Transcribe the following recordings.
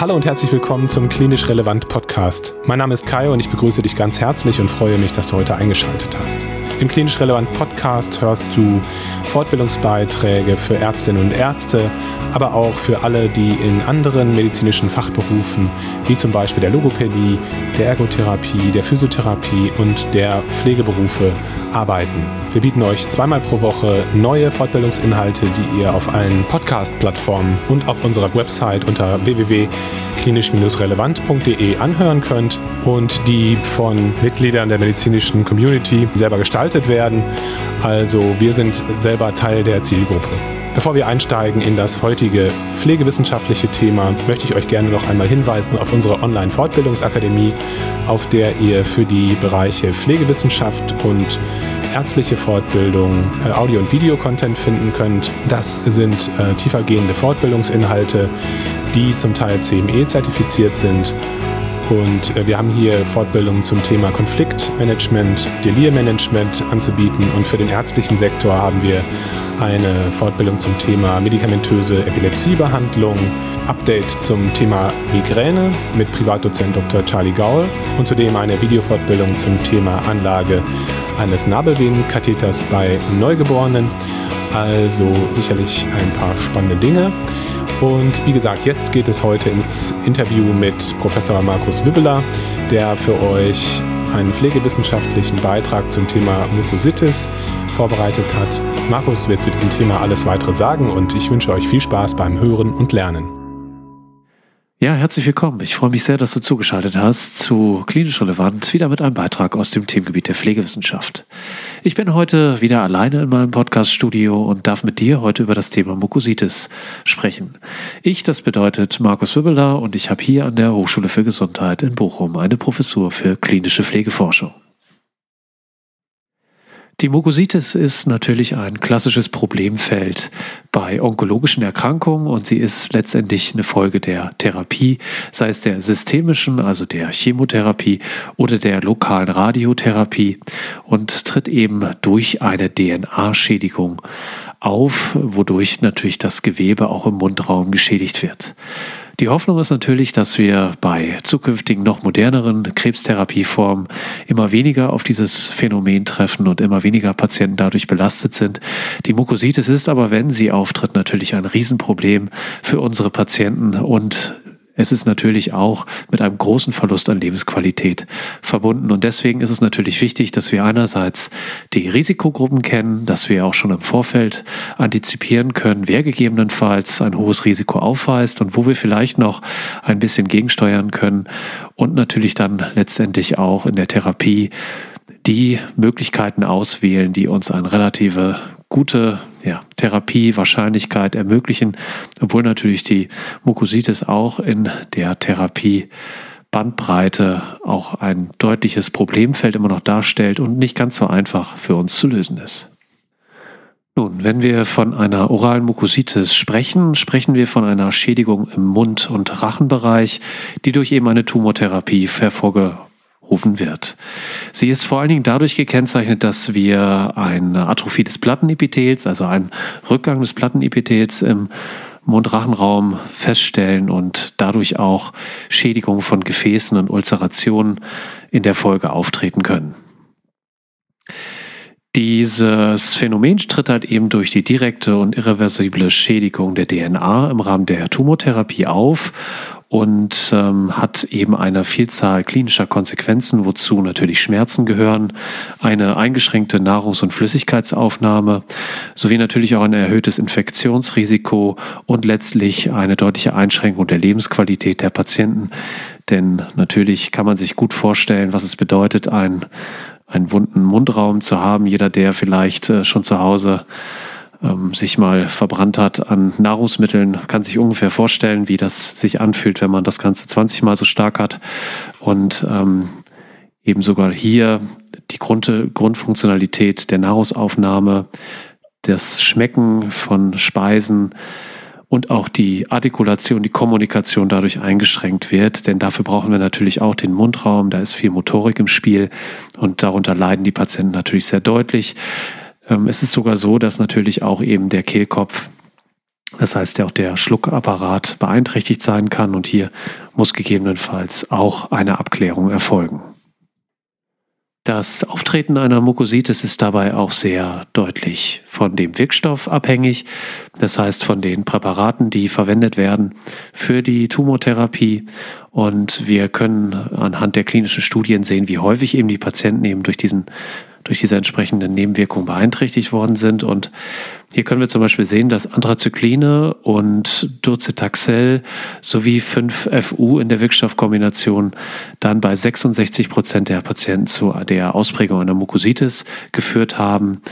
Hallo und herzlich willkommen zum Klinisch Relevant Podcast. Mein Name ist Kai und ich begrüße dich ganz herzlich und freue mich, dass du heute eingeschaltet hast. Im Klinisch Relevant Podcast hörst du Fortbildungsbeiträge für Ärztinnen und Ärzte, aber auch für alle, die in anderen medizinischen Fachberufen, wie zum Beispiel der Logopädie, der Ergotherapie, der Physiotherapie und der Pflegeberufe arbeiten. Wir bieten euch zweimal pro Woche neue Fortbildungsinhalte, die ihr auf allen Podcast-Plattformen und auf unserer Website unter www.klinisch-relevant.de anhören könnt und die von Mitgliedern der medizinischen Community selber gestaltet werden. Also wir sind selber Teil der Zielgruppe. Bevor wir einsteigen in das heutige pflegewissenschaftliche Thema, möchte ich euch gerne noch einmal hinweisen auf unsere Online-Fortbildungsakademie, auf der ihr für die Bereiche Pflegewissenschaft und ärztliche Fortbildung äh, Audio- und Videocontent finden könnt. Das sind äh, tiefergehende Fortbildungsinhalte, die zum Teil CME zertifiziert sind und äh, wir haben hier Fortbildungen zum Thema Konfliktmanagement, Delirmanagement anzubieten. Und für den ärztlichen Sektor haben wir eine Fortbildung zum Thema medikamentöse Epilepsiebehandlung, Update zum Thema Migräne mit Privatdozent Dr. Charlie Gaul und zudem eine Videofortbildung zum Thema Anlage eines Nabelvenenkatheters bei Neugeborenen. Also sicherlich ein paar spannende Dinge. Und wie gesagt, jetzt geht es heute ins Interview mit Professor Markus Wibbeler, der für euch einen pflegewissenschaftlichen Beitrag zum Thema Mukositis vorbereitet hat. Markus wird zu diesem Thema alles weitere sagen und ich wünsche euch viel Spaß beim Hören und Lernen. Ja, herzlich willkommen. Ich freue mich sehr, dass du zugeschaltet hast zu Klinisch Relevant, wieder mit einem Beitrag aus dem Themengebiet der Pflegewissenschaft. Ich bin heute wieder alleine in meinem Podcaststudio und darf mit dir heute über das Thema Mukositis sprechen. Ich, das bedeutet Markus Wibbeler und ich habe hier an der Hochschule für Gesundheit in Bochum eine Professur für klinische Pflegeforschung. Die Mukositis ist natürlich ein klassisches Problemfeld bei onkologischen Erkrankungen und sie ist letztendlich eine Folge der Therapie, sei es der systemischen, also der Chemotherapie oder der lokalen Radiotherapie und tritt eben durch eine DNA-Schädigung auf, wodurch natürlich das Gewebe auch im Mundraum geschädigt wird. Die Hoffnung ist natürlich, dass wir bei zukünftigen noch moderneren Krebstherapieformen immer weniger auf dieses Phänomen treffen und immer weniger Patienten dadurch belastet sind. Die Mukositis ist aber, wenn sie auftritt, natürlich ein Riesenproblem für unsere Patienten und es ist natürlich auch mit einem großen Verlust an Lebensqualität verbunden. Und deswegen ist es natürlich wichtig, dass wir einerseits die Risikogruppen kennen, dass wir auch schon im Vorfeld antizipieren können, wer gegebenenfalls ein hohes Risiko aufweist und wo wir vielleicht noch ein bisschen gegensteuern können und natürlich dann letztendlich auch in der Therapie die Möglichkeiten auswählen, die uns eine relative gute ja, Therapiewahrscheinlichkeit ermöglichen, obwohl natürlich die Mukositis auch in der Therapie Bandbreite auch ein deutliches Problemfeld immer noch darstellt und nicht ganz so einfach für uns zu lösen ist. Nun, wenn wir von einer oralen Mukositis sprechen, sprechen wir von einer Schädigung im Mund- und Rachenbereich, die durch eben eine Tumortherapie hervorgehoben rufen wird. Sie ist vor allen Dingen dadurch gekennzeichnet, dass wir eine Atrophie des Plattenepithels, also einen Rückgang des Plattenepithels im Mundrachenraum feststellen und dadurch auch Schädigungen von Gefäßen und Ulcerationen in der Folge auftreten können. Dieses Phänomen tritt halt eben durch die direkte und irreversible Schädigung der DNA im Rahmen der Tumortherapie auf und ähm, hat eben eine Vielzahl klinischer Konsequenzen, wozu natürlich Schmerzen gehören, eine eingeschränkte Nahrungs- und Flüssigkeitsaufnahme sowie natürlich auch ein erhöhtes Infektionsrisiko und letztlich eine deutliche Einschränkung der Lebensqualität der Patienten. Denn natürlich kann man sich gut vorstellen, was es bedeutet, ein einen wunden Mundraum zu haben. Jeder, der vielleicht äh, schon zu Hause ähm, sich mal verbrannt hat an Nahrungsmitteln, kann sich ungefähr vorstellen, wie das sich anfühlt, wenn man das Ganze 20 Mal so stark hat. Und ähm, eben sogar hier die Grund, Grundfunktionalität der Nahrungsaufnahme, das Schmecken von Speisen, und auch die Artikulation, die Kommunikation dadurch eingeschränkt wird. Denn dafür brauchen wir natürlich auch den Mundraum, da ist viel Motorik im Spiel und darunter leiden die Patienten natürlich sehr deutlich. Ähm, es ist sogar so, dass natürlich auch eben der Kehlkopf Das heißt, auch der Schluckapparat beeinträchtigt sein kann und hier muss gegebenenfalls auch eine Abklärung erfolgen. Das Auftreten einer Mukositis ist dabei auch sehr deutlich von dem Wirkstoff abhängig, das heißt von den Präparaten, die verwendet werden für die Tumortherapie. Und wir können anhand der klinischen Studien sehen, wie häufig eben die Patienten eben durch diesen durch diese entsprechenden Nebenwirkungen beeinträchtigt worden sind. Und hier können wir zum Beispiel sehen, dass Anthrazykline und Docetaxel sowie 5FU in der Wirkstoffkombination dann bei 66 Prozent der Patienten zu der Ausprägung einer Mukositis geführt haben.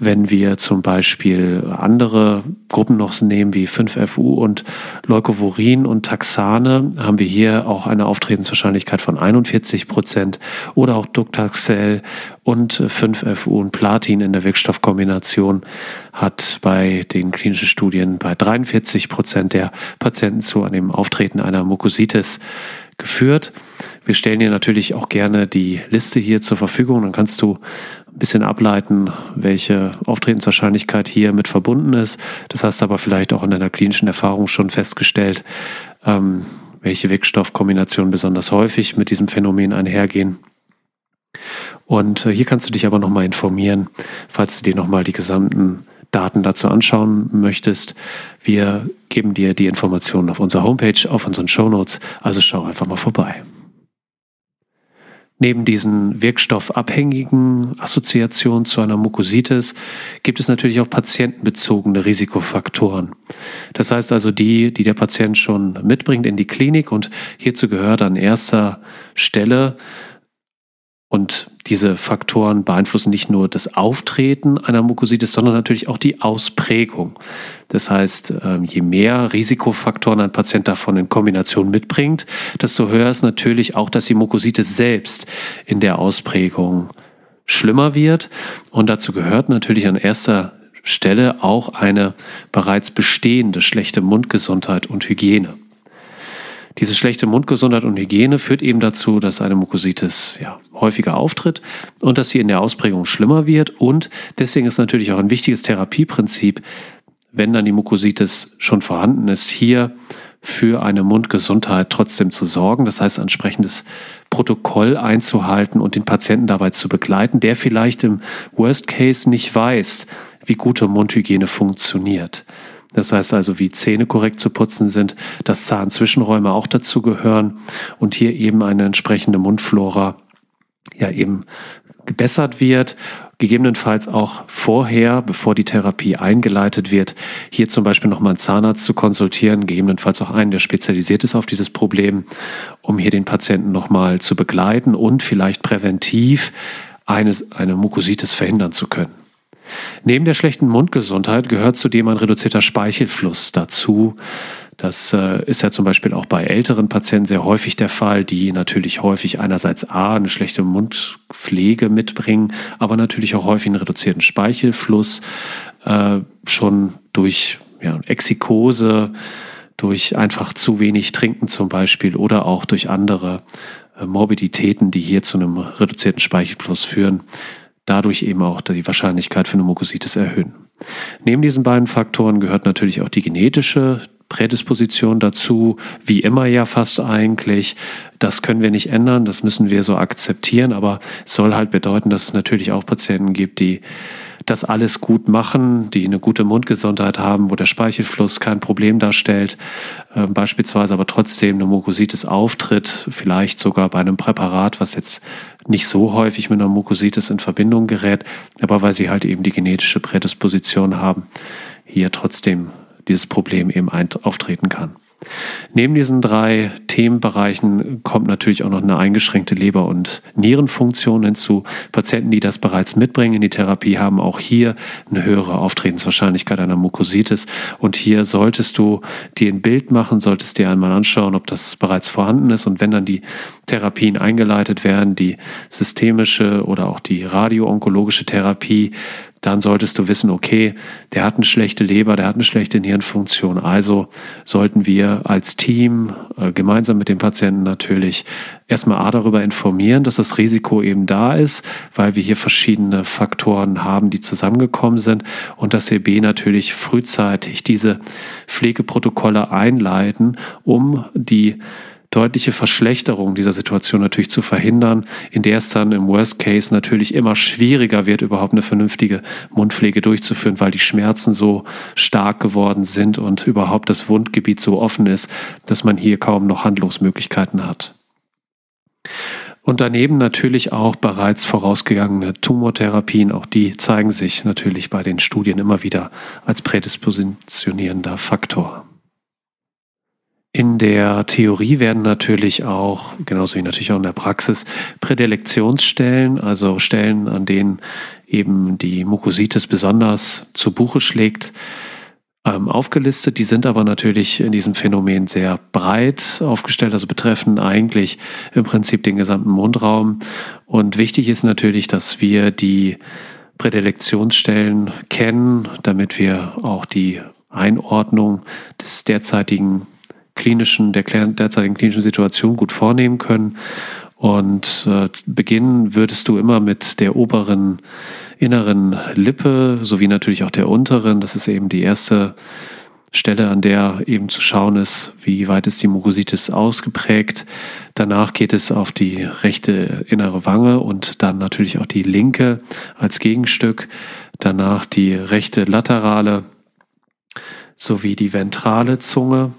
Wenn wir zum Beispiel andere Gruppen noch nehmen wie 5FU und Leukovorin und Taxane, haben wir hier auch eine Auftretenswahrscheinlichkeit von 41 Prozent oder auch Doctaxel und 5FU und Platin in der Wirkstoffkombination hat bei den klinischen Studien bei 43 Prozent der Patienten zu einem Auftreten einer Mukositis geführt. Wir stellen dir natürlich auch gerne die Liste hier zur Verfügung. Dann kannst du ein bisschen ableiten, welche Auftretenswahrscheinlichkeit hier mit verbunden ist. Das hast du aber vielleicht auch in deiner klinischen Erfahrung schon festgestellt, ähm, welche Wirkstoffkombinationen besonders häufig mit diesem Phänomen einhergehen. Und äh, hier kannst du dich aber nochmal informieren, falls du dir nochmal die gesamten Daten dazu anschauen möchtest. Wir geben dir die Informationen auf unserer Homepage, auf unseren Show Notes. Also schau einfach mal vorbei. Neben diesen wirkstoffabhängigen Assoziationen zu einer Mukositis gibt es natürlich auch patientenbezogene Risikofaktoren. Das heißt also die, die der Patient schon mitbringt in die Klinik und hierzu gehört an erster Stelle und diese Faktoren beeinflussen nicht nur das Auftreten einer Mukositis, sondern natürlich auch die Ausprägung. Das heißt, ähm, je mehr Risikofaktoren ein Patient davon in Kombination mitbringt, desto höher ist natürlich auch, dass die Mukositis selbst in der Ausprägung schlimmer wird. Und dazu gehört natürlich an erster Stelle auch eine bereits bestehende schlechte Mundgesundheit und Hygiene. Diese schlechte Mundgesundheit und Hygiene führt eben dazu, dass eine Mukositis ja, häufiger auftritt und dass sie in der Ausprägung schlimmer wird. Und deswegen ist natürlich auch ein wichtiges Therapieprinzip, wenn dann die Mukositis schon vorhanden ist, hier für eine Mundgesundheit trotzdem zu sorgen. Das heißt, entsprechendes Protokoll einzuhalten und den Patienten dabei zu begleiten, der vielleicht im Worst Case nicht weiß, wie gute Mundhygiene funktioniert. Das heißt also, wie Zähne korrekt zu putzen sind, dass Zahnzwischenräume auch dazu gehören und hier eben eine entsprechende Mundflora ja eben gebessert wird, gegebenenfalls auch vorher, bevor die Therapie eingeleitet wird, hier zum Beispiel nochmal einen Zahnarzt zu konsultieren, gegebenenfalls auch einen, der spezialisiert ist auf dieses Problem, um hier den Patienten nochmal zu begleiten und vielleicht präventiv eine, eine Mukositis verhindern zu können. Neben der schlechten Mundgesundheit gehört zudem ein reduzierter Speichelfluss dazu. Das äh, ist ja zum Beispiel auch bei älteren Patienten sehr häufig der Fall, die natürlich häufig einerseits A, eine schlechte Mundpflege mitbringen, aber natürlich auch häufig einen reduzierten Speichelfluss, äh, schon durch ja, Exikose, durch einfach zu wenig Trinken zum Beispiel oder auch durch andere äh, Morbiditäten, die hier zu einem reduzierten Speichelfluss führen, dadurch eben auch die Wahrscheinlichkeit für eine Mukositis erhöhen. Neben diesen beiden Faktoren gehört natürlich auch die genetische Prädisposition dazu, wie immer ja fast eigentlich. Das können wir nicht ändern, das müssen wir so akzeptieren, aber es soll halt bedeuten, dass es natürlich auch Patienten gibt, die das alles gut machen, die eine gute Mundgesundheit haben, wo der Speichelfluss kein Problem darstellt, äh, beispielsweise aber trotzdem eine Mukositis auftritt, vielleicht sogar bei einem Präparat, was jetzt nicht so häufig mit einer Mukositis in Verbindung gerät, aber weil sie halt eben die genetische Prädisposition haben, hier trotzdem dieses Problem eben auftreten kann. Neben diesen drei Themenbereichen kommt natürlich auch noch eine eingeschränkte Leber- und Nierenfunktion hinzu. Patienten, die das bereits mitbringen in die Therapie, haben auch hier eine höhere Auftretenswahrscheinlichkeit einer Mukositis. Und hier solltest du dir ein Bild machen, solltest dir einmal anschauen, ob das bereits vorhanden ist. Und wenn dann die Therapien eingeleitet werden, die systemische oder auch die radioonkologische Therapie, dann solltest du wissen, okay, der hat eine schlechte Leber, der hat eine schlechte Nierenfunktion. Also sollten wir als Team äh, gemeinsam mit dem Patienten natürlich erstmal A darüber informieren, dass das Risiko eben da ist, weil wir hier verschiedene Faktoren haben, die zusammengekommen sind und dass wir B natürlich frühzeitig diese Pflegeprotokolle einleiten, um die deutliche Verschlechterung dieser Situation natürlich zu verhindern, in der es dann im Worst Case natürlich immer schwieriger wird, überhaupt eine vernünftige Mundpflege durchzuführen, weil die Schmerzen so stark geworden sind und überhaupt das Wundgebiet so offen ist, dass man hier kaum noch Handlungsmöglichkeiten hat. Und daneben natürlich auch bereits vorausgegangene Tumortherapien, auch die zeigen sich natürlich bei den Studien immer wieder als prädispositionierender Faktor. In der Theorie werden natürlich auch, genauso wie natürlich auch in der Praxis, Prädilektionsstellen, also Stellen, an denen eben die Mukositis besonders zu Buche schlägt, ähm, aufgelistet. Die sind aber natürlich in diesem Phänomen sehr breit aufgestellt, also betreffen eigentlich im Prinzip den gesamten Mundraum. Und wichtig ist natürlich, dass wir die Prädilektionsstellen kennen, damit wir auch die Einordnung des derzeitigen klinischen, der derzeitigen klinischen Situation gut vornehmen können. Und äh, beginnen würdest du immer mit der oberen inneren Lippe sowie natürlich auch der unteren. Das ist eben die erste Stelle, an der eben zu schauen ist, wie weit ist die Mukositis ausgeprägt. Danach geht es auf die rechte innere Wange und dann natürlich auch die linke als Gegenstück. Danach die rechte laterale sowie die ventrale Zunge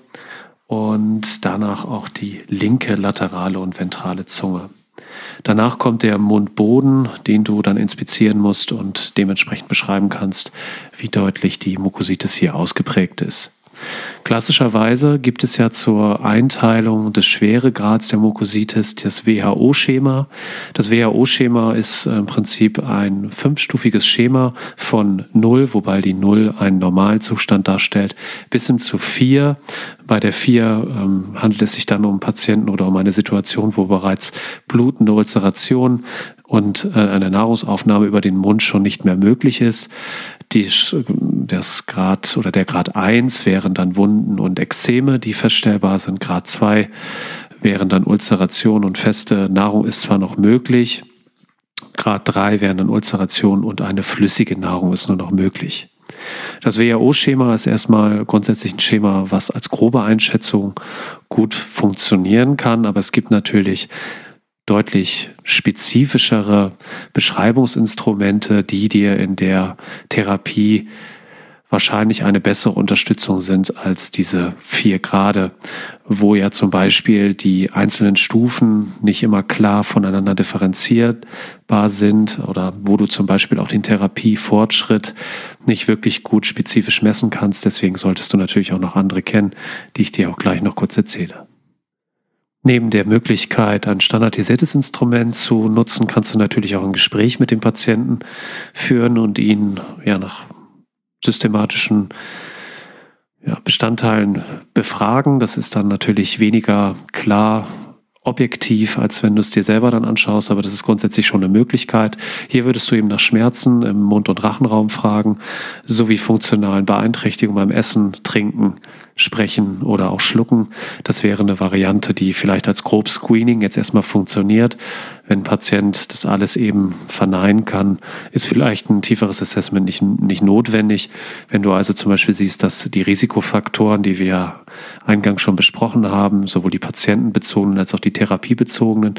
und danach auch die linke laterale und ventrale Zunge. Danach kommt der Mundboden, den du dann inspizieren musst und dementsprechend beschreiben kannst, wie deutlich die Mukositis hier ausgeprägt ist. Klassischerweise gibt es ja zur Einteilung des Schweregrads der Mukositis das WHO-Schema. Das WHO-Schema ist im Prinzip ein fünfstufiges Schema von 0, wobei die 0 einen Normalzustand darstellt, bis hin zu 4. Bei der 4 ähm, handelt es sich dann um Patienten oder um eine Situation, wo bereits blutende Ulceration und äh, eine Nahrungsaufnahme über den Mund schon nicht mehr möglich ist. Die, das Grad oder der Grad 1 wären dann Wunden und Ekzeme, die feststellbar sind. Grad 2 wären dann Ulceration und feste Nahrung ist zwar noch möglich. Grad 3 wären dann Ulceration und eine flüssige Nahrung ist nur noch möglich. Das WHO-Schema ist erstmal grundsätzlich ein Schema, was als grobe Einschätzung gut funktionieren kann, aber es gibt natürlich deutlich spezifischere Beschreibungsinstrumente, die dir in der Therapie wahrscheinlich eine bessere Unterstützung sind als diese vier Grade, wo ja zum Beispiel die einzelnen Stufen nicht immer klar voneinander differenzierbar sind oder wo du zum Beispiel auch den Therapiefortschritt nicht wirklich gut spezifisch messen kannst. Deswegen solltest du natürlich auch noch andere kennen, die ich dir auch gleich noch kurz erzähle. Neben der Möglichkeit, ein standardisiertes Instrument zu nutzen, kannst du natürlich auch ein Gespräch mit dem Patienten führen und ihn ja nach systematischen ja, Bestandteilen befragen. Das ist dann natürlich weniger klar objektiv, als wenn du es dir selber dann anschaust, aber das ist grundsätzlich schon eine Möglichkeit. Hier würdest du eben nach Schmerzen im Mund- und Rachenraum fragen, sowie funktionalen Beeinträchtigungen beim Essen, Trinken, Sprechen oder auch Schlucken. Das wäre eine Variante, die vielleicht als grob Screening jetzt erstmal funktioniert. Wenn ein Patient das alles eben verneinen kann, ist vielleicht ein tieferes Assessment nicht, nicht notwendig. Wenn du also zum Beispiel siehst, dass die Risikofaktoren, die wir eingangs schon besprochen haben, sowohl die patientenbezogenen als auch die therapiebezogenen,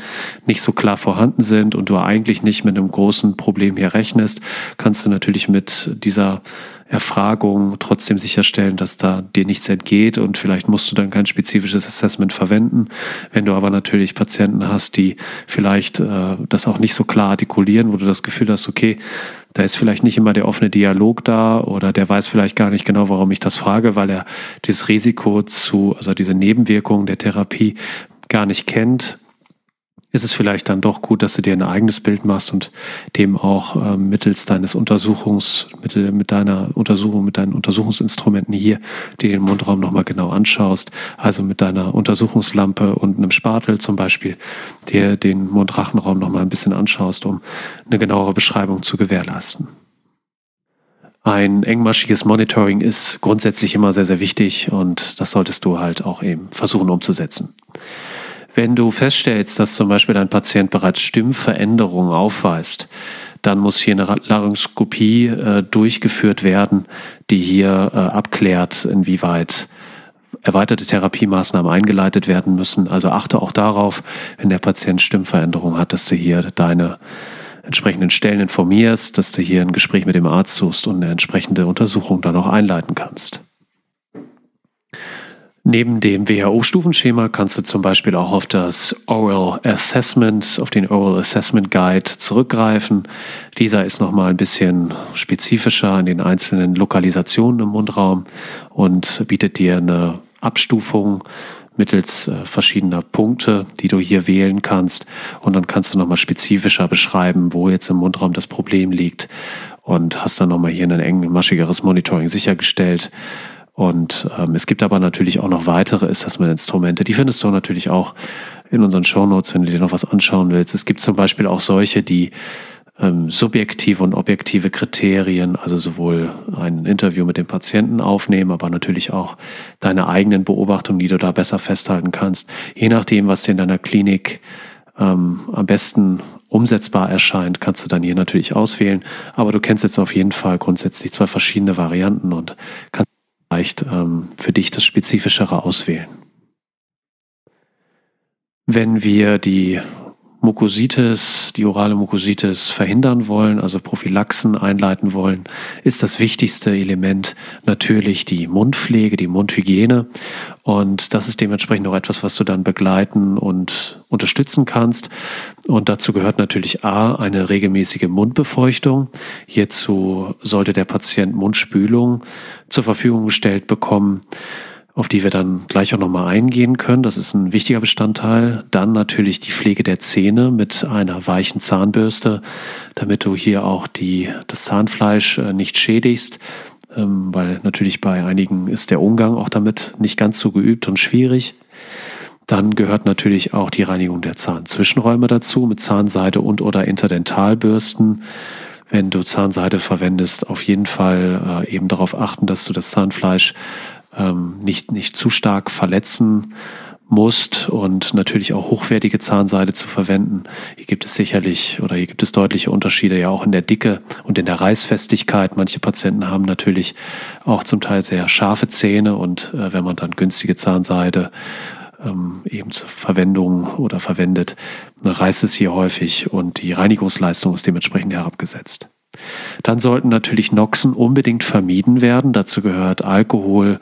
nicht so klar vorhanden sind und du eigentlich nicht mit einem großen Problem hier rechnest, kannst du natürlich mit dieser Erfragung trotzdem sicherstellen, dass da dir nichts entgeht und vielleicht musst du dann kein spezifisches Assessment verwenden. Wenn du aber natürlich Patienten hast, die vielleicht äh, das auch nicht so klar artikulieren, wo du das Gefühl hast, okay, da ist vielleicht nicht immer der offene Dialog da oder der weiß vielleicht gar nicht genau, warum ich das frage, weil er dieses Risiko zu, also diese Nebenwirkungen der Therapie gar nicht kennt ist es vielleicht dann doch gut, dass du dir ein eigenes Bild machst und dem auch äh, mittels deines Untersuchungs, mit, mit deiner Untersuchung, mit deinen Untersuchungsinstrumenten hier, dir den Mundraum nochmal genau anschaust, also mit deiner Untersuchungslampe und einem Spatel zum Beispiel, dir den Mundrachenraum nochmal ein bisschen anschaust, um eine genauere Beschreibung zu gewährleisten. Ein engmaschiges Monitoring ist grundsätzlich immer sehr, sehr wichtig und das solltest du halt auch eben versuchen umzusetzen. Wenn du feststellst, dass zum Beispiel dein Patient bereits Stimmveränderungen aufweist, dann muss hier eine Laryngoskopie äh, durchgeführt werden, die hier äh, abklärt, inwieweit erweiterte Therapiemaßnahmen eingeleitet werden müssen. Also achte auch darauf, wenn der Patient Stimmveränderungen hat, dass du hier deine entsprechenden Stellen informierst, dass du hier ein Gespräch mit dem Arzt suchst und eine entsprechende Untersuchung dann auch einleiten kannst. Neben dem WHO-Stufenschema kannst du zum Beispiel auch auf das Oral Assessment, auf den Oral Assessment Guide zurückgreifen. Dieser ist nochmal ein bisschen spezifischer in den einzelnen Lokalisationen im Mundraum und bietet dir eine Abstufung mittels äh, verschiedener Punkte, die du hier wählen kannst. Und dann kannst du nochmal spezifischer beschreiben, wo jetzt im Mundraum das Problem liegt und hast dann nochmal hier ein engmaschigeres Monitoring sichergestellt. Und ähm, es gibt aber natürlich auch noch weitere Assessment-Instrumente. Die findest du natürlich auch in unseren Shownotes, wenn du dir noch was anschauen willst. Es gibt zum Beispiel auch solche, die ähm, subjektive und objektive Kriterien, also sowohl ein Interview mit dem Patienten aufnehmen, aber natürlich auch deine eigenen Beobachtungen, die du da besser festhalten kannst. Je nachdem, was dir in deiner Klinik ähm, am besten umsetzbar erscheint, kannst du dann hier natürlich auswählen. Aber du kennst jetzt auf jeden Fall grundsätzlich zwei verschiedene Varianten und kannst vielleicht ähm, für dich das Spezifischere auswählen. Wenn wir die Mukositis, die orale Mukositis verhindern wollen, also Prophylaxen einleiten wollen, ist das wichtigste Element natürlich die Mundpflege, die Mundhygiene. Und das ist dementsprechend auch etwas, was du dann begleiten und unterstützen kannst. Und dazu gehört natürlich A, eine regelmäßige Mundbefeuchtung. Hierzu sollte der Patient Mundspülung zur Verfügung gestellt bekommen auf die wir dann gleich auch nochmal eingehen können. Das ist ein wichtiger Bestandteil. Dann natürlich die Pflege der Zähne mit einer weichen Zahnbürste, damit du hier auch die, das Zahnfleisch äh, nicht schädigst, ähm, weil natürlich bei einigen ist der Umgang auch damit nicht ganz so geübt und schwierig. Dann gehört natürlich auch die Reinigung der Zahnzwischenräume dazu mit Zahnseide und oder Interdentalbürsten wenn du Zahnseide verwendest, auf jeden Fall äh, eben darauf achten, dass du das Zahnfleisch ähm, nicht, nicht zu stark verletzen musst und natürlich auch hochwertige Zahnseide zu verwenden. Hier gibt es sicherlich oder hier gibt es deutliche Unterschiede ja auch in der Dicke und in der Reißfestigkeit. Manche Patienten haben natürlich auch zum Teil sehr scharfe Zähne und äh, wenn man dann günstige Zahnseide ähm, eben zur Verwendung oder verwendet, reißt es hier häufig und die Reinigungsleistung ist dementsprechend herabgesetzt. Dann sollten natürlich Noxen unbedingt vermieden werden. Dazu gehört Alkohol,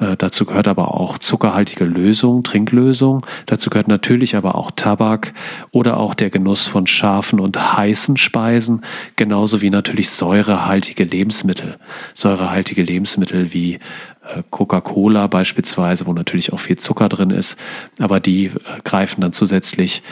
äh, dazu gehört aber auch zuckerhaltige Lösung, Trinklösung. Dazu gehört natürlich aber auch Tabak oder auch der Genuss von scharfen und heißen Speisen, genauso wie natürlich säurehaltige Lebensmittel. Säurehaltige Lebensmittel wie äh, Coca-Cola beispielsweise, wo natürlich auch viel Zucker drin ist, aber die äh, greifen dann zusätzlich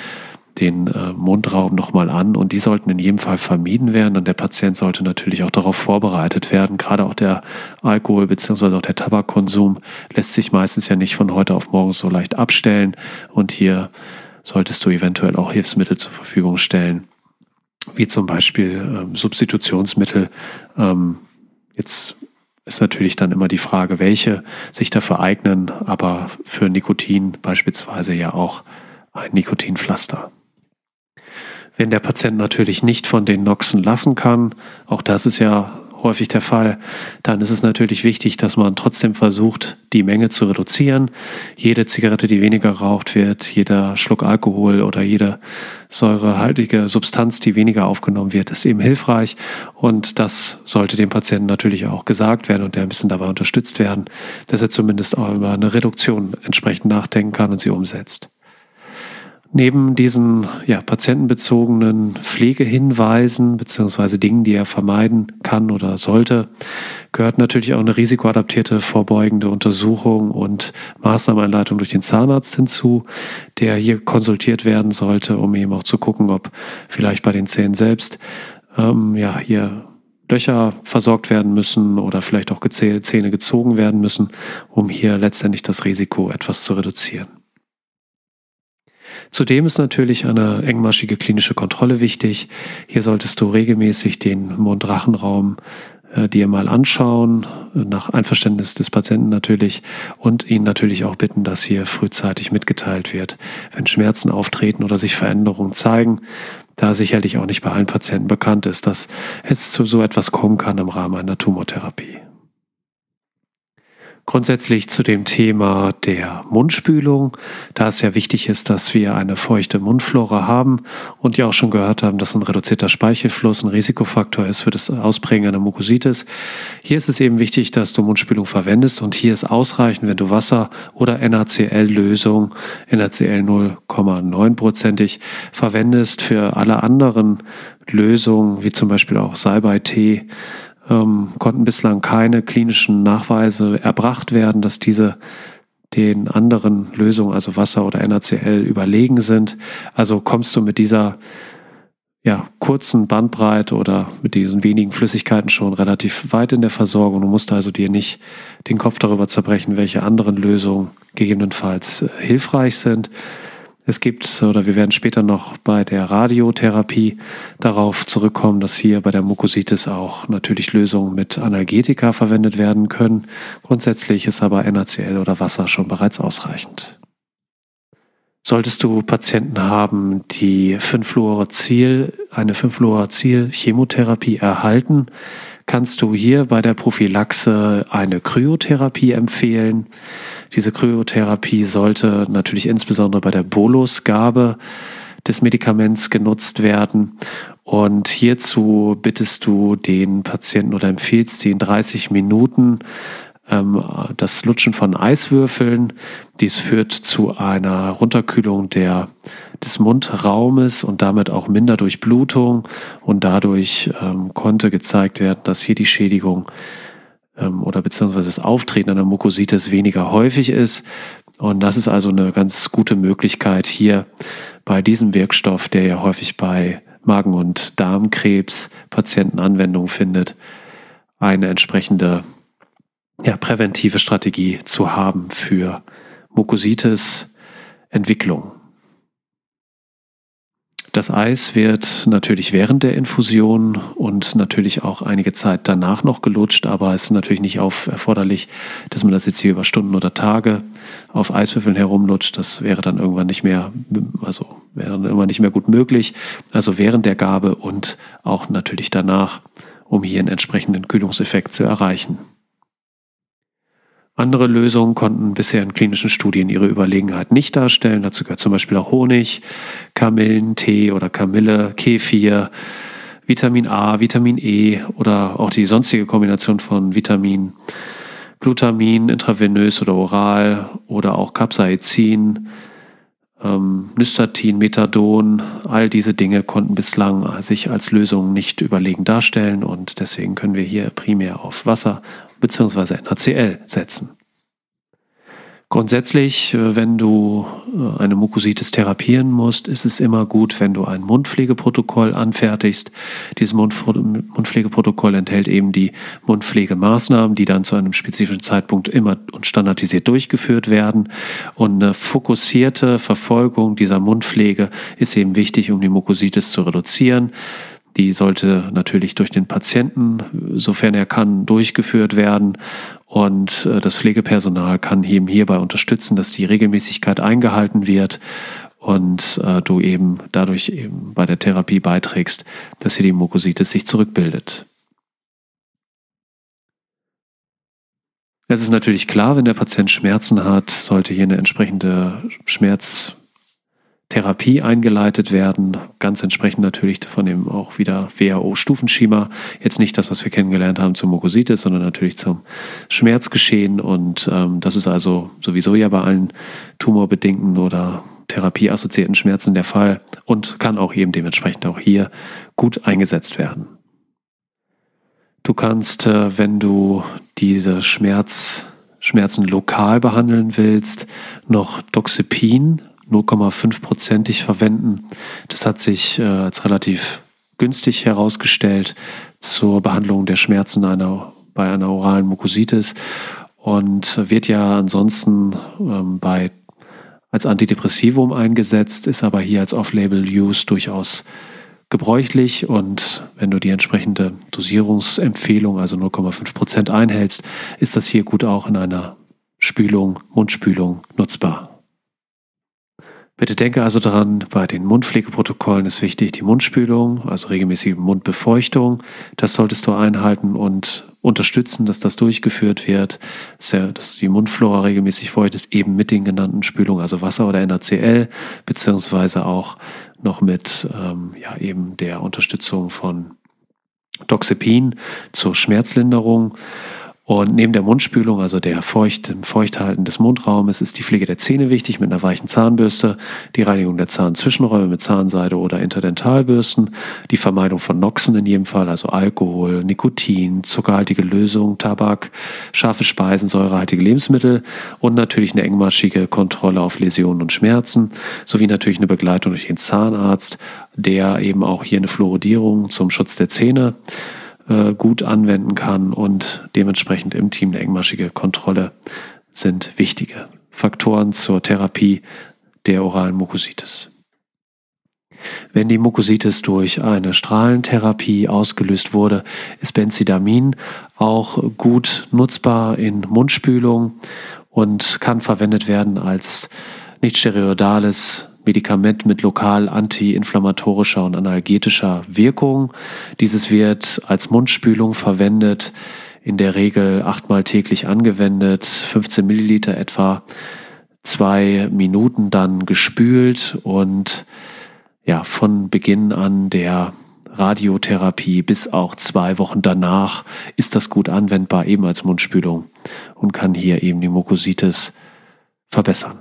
den äh, Mundraum nochmal an und die sollten in jedem Fall vermieden werden und der Patient sollte natürlich auch darauf vorbereitet werden. Gerade auch der Alkohol bzw. auch der Tabakkonsum lässt sich meistens ja nicht von heute auf morgen so leicht abstellen und hier solltest du eventuell auch Hilfsmittel zur Verfügung stellen, wie zum Beispiel ähm, Substitutionsmittel. Ähm, jetzt ist natürlich dann immer die Frage, welche sich dafür eignen, aber für Nikotin beispielsweise ja auch ein Nikotinpflaster. Wenn der Patient natürlich nicht von den Noxen lassen kann, auch das ist ja häufig der Fall, dann ist es natürlich wichtig, dass man trotzdem versucht, die Menge zu reduzieren. Jede Zigarette, die weniger raucht wird, jeder Schluck Alkohol oder jede säurehaltige Substanz, die weniger aufgenommen wird, ist eben hilfreich. Und das sollte dem Patienten natürlich auch gesagt werden und der ein bisschen dabei unterstützt werden, dass er zumindest auch über eine Reduktion entsprechend nachdenken kann und sie umsetzt. Neben diesen ja, patientenbezogenen Pflegehinweisen beziehungsweise Dingen, die er vermeiden kann oder sollte, gehört natürlich auch eine risikoadaptierte vorbeugende Untersuchung und Maßnahmeneinleitung durch den Zahnarzt hinzu, der hier konsultiert werden sollte, um eben auch zu gucken, ob vielleicht bei den Zähnen selbst ähm, ja hier Löcher versorgt werden müssen oder vielleicht auch Zähne gezogen werden müssen, um hier letztendlich das Risiko etwas zu reduzieren. Zudem ist natürlich eine engmaschige klinische Kontrolle wichtig. Hier solltest du regelmäßig den Mund-Rachenraum äh, dir mal anschauen, nach Einverständnis des Patienten natürlich und ihn natürlich auch bitten, dass hier frühzeitig mitgeteilt wird, wenn Schmerzen auftreten oder sich Veränderungen zeigen, da sicherlich auch nicht bei allen Patienten bekannt ist, dass es zu so etwas kommen kann im Rahmen einer Tumortherapie. Grundsätzlich zu dem Thema der Mundspülung, da es ja wichtig ist, dass wir eine feuchte Mundflora haben und ja auch schon gehört haben, dass ein reduzierter Speichelfluss ein Risikofaktor ist für das Ausprägen einer Mukositis. Hier ist es eben wichtig, dass du Mundspülung verwendest und hier ist ausreichend, wenn du Wasser oder NaCl-Lösung, NaCl 0,9%ig verwendest. Für alle anderen Lösungen, wie zum Beispiel auch Salbei-Tee, ähm, konnten bislang keine klinischen Nachweise erbracht werden, dass diese den anderen Lösungen, also Wasser oder NaCl, überlegen sind. Also kommst du mit dieser ja, kurzen Bandbreite oder mit diesen wenigen Flüssigkeiten schon relativ weit in der Versorgung. Du musst also dir nicht den Kopf darüber zerbrechen, welche anderen Lösungen gegebenenfalls äh, hilfreich sind. Es gibt, oder wir werden später noch bei der Radiotherapie darauf zurückkommen, dass hier bei der Mukositis auch natürlich Lösungen mit Analgetika verwendet werden können. Grundsätzlich ist aber NaCl oder Wasser schon bereits ausreichend. Solltest du Patienten haben, die 5-Fluoracil, eine 5-Fluoracil-Chemotherapie erhalten, kannst du hier bei der Prophylaxe eine Kryotherapie empfehlen. Diese Kryotherapie sollte natürlich insbesondere bei der Bolusgabe des Medikaments genutzt werden. Und hierzu bittest du den Patienten oder empfiehlst ihn 30 Minuten ähm, das Lutschen von Eiswürfeln. Dies führt zu einer Runterkühlung der, des Mundraumes und damit auch minder Durchblutung. Und dadurch ähm, konnte gezeigt werden, dass hier die Schädigung ähm, oder beziehungsweise das Auftreten einer Mukositis weniger häufig ist. Und das ist also eine ganz gute Möglichkeit hier bei diesem Wirkstoff, der ja häufig bei Magen- und Darmkrebs Patienten Anwendung findet, eine entsprechende ja, präventive Strategie zu haben für Mukositis Entwicklung. Das Eis wird natürlich während der Infusion und natürlich auch einige Zeit danach noch gelutscht, aber es ist natürlich nicht auf erforderlich, dass man das jetzt hier über Stunden oder Tage auf Eiswürfeln herumlutscht. Das wäre dann irgendwann nicht mehr, also wäre dann irgendwann nicht mehr gut möglich. Also während der Gabe und auch natürlich danach, um hier einen entsprechenden Kühlungseffekt zu erreichen. Andere Lösungen konnten bisher in klinischen Studien ihre Überlegenheit nicht darstellen. Dazu gehört zum Beispiel auch Honig, Kamillentee oder Kamille, Kefir, Vitamin A, Vitamin E oder auch die sonstige Kombination von Vitamin, Glutamin, intravenös oder oral oder auch Capsaicin, ähm, Nystatin, Methadon, all diese Dinge konnten bislang sich als Lösung nicht überlegen darstellen und deswegen können wir hier primär auf Wasser bzw. NaCl setzen. Grundsätzlich, äh, wenn du äh, eine Mukositis therapieren musst, ist es immer gut, wenn du ein Mundpflegeprotokoll anfertigst. Dieses Mundpflegeprotokoll enthält eben die Mundpflegemaßnahmen, die dann zu einem spezifischen Zeitpunkt immer und standardisiert durchgeführt werden. Und eine fokussierte Verfolgung dieser Mundpflege ist eben wichtig, um die Mukositis zu reduzieren. Die sollte natürlich durch den Patienten, sofern er kann, durchgeführt werden. Und äh, das Pflegepersonal kann eben hierbei unterstützen, dass die Regelmäßigkeit eingehalten wird und äh, du eben dadurch eben bei der Therapie beiträgst, dass hier die Mukositis sich zurückbildet. Es ist natürlich klar, wenn der Patient Schmerzen hat, sollte hier eine entsprechende Schmerz Therapie eingeleitet werden, ganz entsprechend natürlich von dem auch wieder WHO-Stufenschema. Jetzt nicht das, was wir kennengelernt haben zum Mukositis, sondern natürlich zum Schmerzgeschehen. Und ähm, das ist also sowieso ja bei allen tumorbedingten oder therapieassoziierten Schmerzen der Fall und kann auch eben dementsprechend auch hier gut eingesetzt werden. Du kannst, äh, wenn du diese Schmerz, Schmerzen lokal behandeln willst, noch Doxepin 0,5-prozentig verwenden. Das hat sich äh, als relativ günstig herausgestellt zur Behandlung der Schmerzen einer, bei einer oralen Mukositis und wird ja ansonsten ähm, bei, als Antidepressivum eingesetzt, ist aber hier als Off-Label-Use durchaus gebräuchlich und wenn du die entsprechende Dosierungsempfehlung, also 0,5 Prozent einhältst, ist das hier gut auch in einer Spülung, Mundspülung nutzbar. Bitte denke also daran, bei den Mundpflegeprotokollen ist wichtig die Mundspülung, also regelmäßige Mundbefeuchtung. Das solltest du einhalten und unterstützen, dass das durchgeführt wird, dass die Mundflora regelmäßig feucht ist, eben mit den genannten Spülungen, also Wasser oder NaCl, beziehungsweise auch noch mit ähm, ja, eben der Unterstützung von Doxepin zur Schmerzlinderung. Und neben der Mundspülung, also der Feucht, dem Feuchthalten des Mundraumes, ist die Pflege der Zähne wichtig mit einer weichen Zahnbürste, die Reinigung der Zahnzwischenräume mit Zahnseide oder Interdentalbürsten, die Vermeidung von Noxen in jedem Fall, also Alkohol, Nikotin, zuckerhaltige Lösungen, Tabak, scharfe Speisen, säurehaltige Lebensmittel und natürlich eine engmaschige Kontrolle auf Läsionen und Schmerzen, sowie natürlich eine Begleitung durch den Zahnarzt, der eben auch hier eine Fluoridierung zum Schutz der Zähne äh, gut anwenden kann und dementsprechend im Team eine engmaschige Kontrolle sind wichtige Faktoren zur Therapie der oralen Mukositis. Wenn die Mukositis durch eine Strahlentherapie ausgelöst wurde, ist Benzidamin auch gut nutzbar in Mundspülung und kann verwendet werden als nicht steroidales Medikament mit lokal antiinflammatorischer und analgetischer Wirkung. Dieses wird als Mundspülung verwendet, in der Regel achtmal täglich angewendet, 15 Milliliter etwa, zwei Minuten dann gespült und ja, von Beginn an der Radiotherapie bis auch zwei Wochen danach ist das gut anwendbar, eben als Mundspülung und kann hier eben die Mukositis verbessern.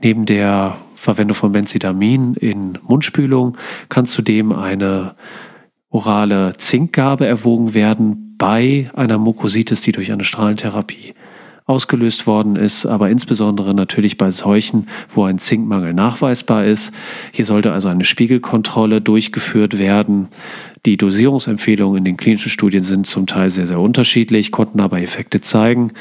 Neben der Verwendung von Benzidamin in Mundspülung kann zudem eine orale Zinkgabe erwogen werden bei einer Mukositis, die durch eine Strahlentherapie ausgelöst worden ist, aber insbesondere natürlich bei Seuchen, wo ein Zinkmangel nachweisbar ist. Hier sollte also eine Spiegelkontrolle durchgeführt werden. Die Dosierungsempfehlungen in den klinischen Studien sind zum Teil sehr, sehr unterschiedlich, konnten aber Effekte zeigen.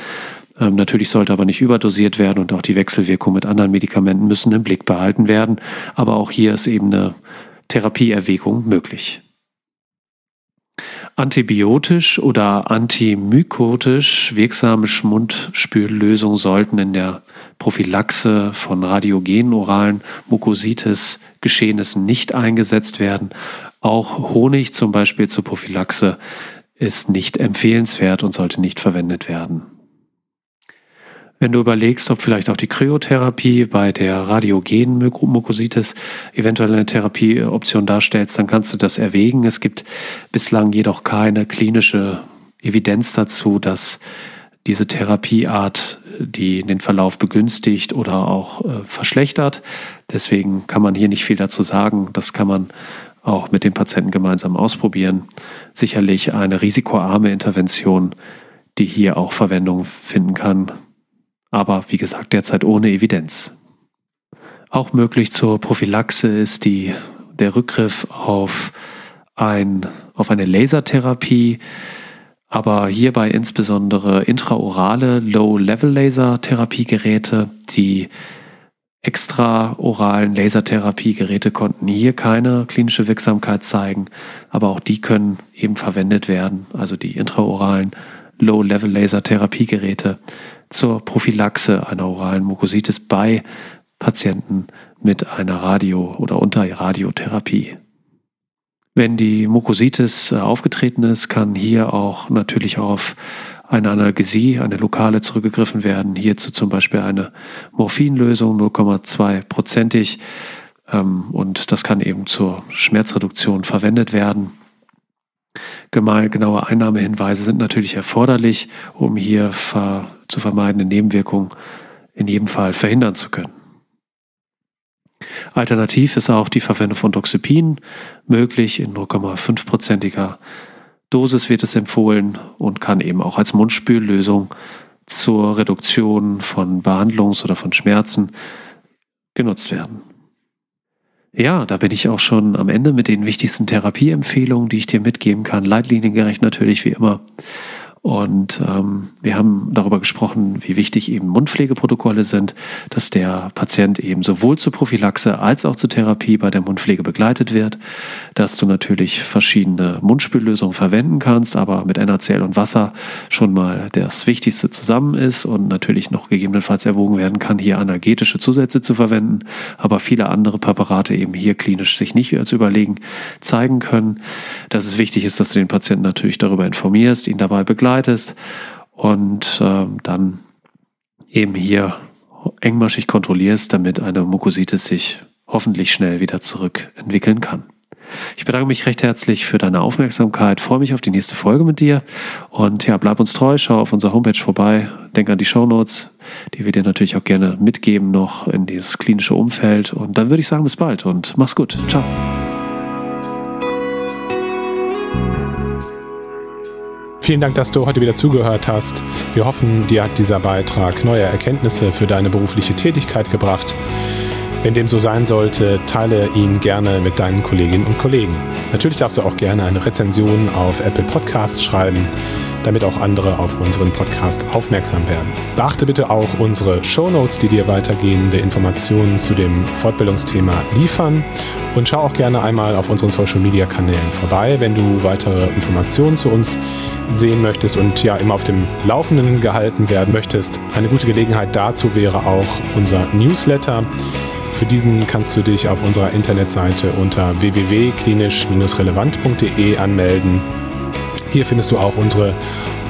Ähm, natürlich sollte aber nicht überdosiert werden und auch die Wechselwirkung mit anderen Medikamenten müssen im Blick behalten werden. Aber auch hier ist eben eine Therapieerwägung möglich. Antibiotisch oder antimykotisch wirksame Mundspüllösungen sollten in der Prophylaxe von radiogenen oralen Mukositis Geschehnissen nicht eingesetzt werden. Auch Honig zum Beispiel zur Prophylaxe ist nicht empfehlenswert und sollte nicht verwendet werden. Wenn du überlegst, ob vielleicht auch die Kryotherapie bei der radiogenen Mukositis eventuell eine Therapieoption darstellt, dann kannst du das erwägen. Es gibt bislang jedoch keine klinische Evidenz dazu, dass diese Therapieart die den Verlauf begünstigt oder auch äh, verschlechtert. Deswegen kann man hier nicht viel dazu sagen. Das kann man auch mit dem Patienten gemeinsam ausprobieren. Sicherlich eine risikoarme Intervention, die hier auch Verwendung finden kann, aber wie gesagt derzeit ohne Evidenz. Auch möglich zur Prophylaxe ist die, der Rückgriff auf, ein, auf eine Lasertherapie, aber hierbei insbesondere intraorale Low-Level-Laser-Therapiegeräte. Die extraoralen Lasertherapiegeräte konnten hier keine klinische Wirksamkeit zeigen, aber auch die können eben verwendet werden, also die intraoralen Low-Level-Laser-Therapiegeräte zur Prophylaxe einer oralen Mukositis bei Patienten mit einer Radio- oder Unterradiotherapie. Wenn die Mukositis äh, aufgetreten ist, kann hier auch natürlich auf eine Analgesie, eine lokale zurückgegriffen werden. Hierzu zum Beispiel eine Morphinlösung, 0,2-prozentig. Ähm, und das kann eben zur Schmerzreduktion verwendet werden. Genaue Einnahmehinweise sind natürlich erforderlich, um hier ver zu vermeidende Nebenwirkungen in jedem Fall verhindern zu können. Alternativ ist auch die Verwendung von Doxepin möglich. In 0,5-prozentiger Dosis wird es empfohlen und kann eben auch als Mundspüllösung zur Reduktion von Behandlungs- oder von Schmerzen genutzt werden. Ja, da bin ich auch schon am Ende mit den wichtigsten Therapieempfehlungen, die ich dir mitgeben kann. Leitliniengerecht natürlich wie immer. Und ähm, wir haben darüber gesprochen, wie wichtig eben Mundpflegeprotokolle sind, dass der Patient eben sowohl zur Prophylaxe als auch zur Therapie bei der Mundpflege begleitet wird, dass du natürlich verschiedene Mundspüllösungen verwenden kannst, aber mit NaCl und Wasser schon mal das Wichtigste zusammen ist und natürlich noch gegebenenfalls erwogen werden kann, hier analgetische Zusätze zu verwenden, aber viele andere Präparate eben hier klinisch sich nicht als überlegen zeigen können. Dass es wichtig ist, dass du den Patienten natürlich darüber informierst, ihn dabei begleitest, begleitest und äh, dann eben hier engmaschig kontrollierst, damit eine Mukositis sich hoffentlich schnell wieder zurückentwickeln kann. Ich bedanke mich recht herzlich für deine Aufmerksamkeit, freue mich auf die nächste Folge mit dir und ja, bleib uns treu, schau auf unserer Homepage vorbei, denk an die Shownotes, die wir dir natürlich auch gerne mitgeben noch in dieses klinische Umfeld und dann würde ich sagen, bis bald und mach's gut. Ciao. Vielen Dank, dass du heute wieder zugehört hast. Wir hoffen, dir hat dieser Beitrag neue Erkenntnisse für deine berufliche Tätigkeit gebracht. Wenn dem so sein sollte, teile ihn gerne mit deinen Kolleginnen und Kollegen. Natürlich darfst du auch gerne eine Rezension auf Apple Podcasts schreiben damit auch andere auf unseren Podcast aufmerksam werden. Beachte bitte auch unsere Show Notes, die dir weitergehende Informationen zu dem Fortbildungsthema liefern und schau auch gerne einmal auf unseren Social Media Kanälen vorbei, wenn du weitere Informationen zu uns sehen möchtest und ja immer auf dem Laufenden gehalten werden möchtest. Eine gute Gelegenheit dazu wäre auch unser Newsletter. Für diesen kannst du dich auf unserer Internetseite unter www.klinisch-relevant.de anmelden hier findest du auch unsere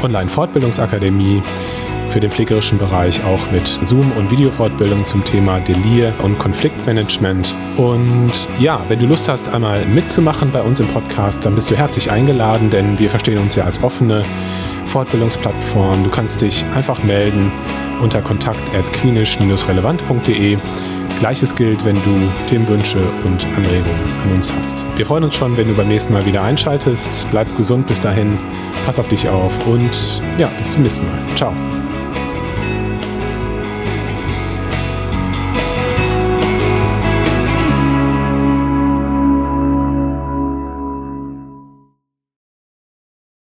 Online-Fortbildungsakademie für den pflegerischen Bereich auch mit Zoom- und Videofortbildung zum Thema Delir und Konfliktmanagement. Und ja, wenn du Lust hast, einmal mitzumachen bei uns im Podcast, dann bist du herzlich eingeladen, denn wir verstehen uns ja als offene Fortbildungsplattform. Du kannst dich einfach melden unter kontakt.klinisch-relevant.de. Gleiches gilt, wenn du Themenwünsche und Anregungen an uns hast. Wir freuen uns schon, wenn du beim nächsten Mal wieder einschaltest. Bleib gesund bis dahin, pass auf dich auf und ja, bis zum nächsten Mal. Ciao.